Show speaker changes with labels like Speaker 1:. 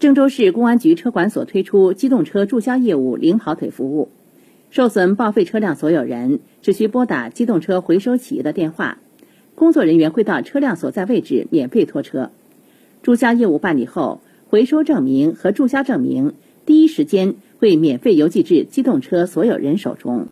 Speaker 1: 郑州市公安局车管所推出机动车注销业务零跑腿服务。受损报废车辆所有人只需拨打机动车回收企业的电话。工作人员会到车辆所在位置免费拖车。注销业务办理后回收证明和注销证明第一时间会免费邮寄至机动车所有人手中。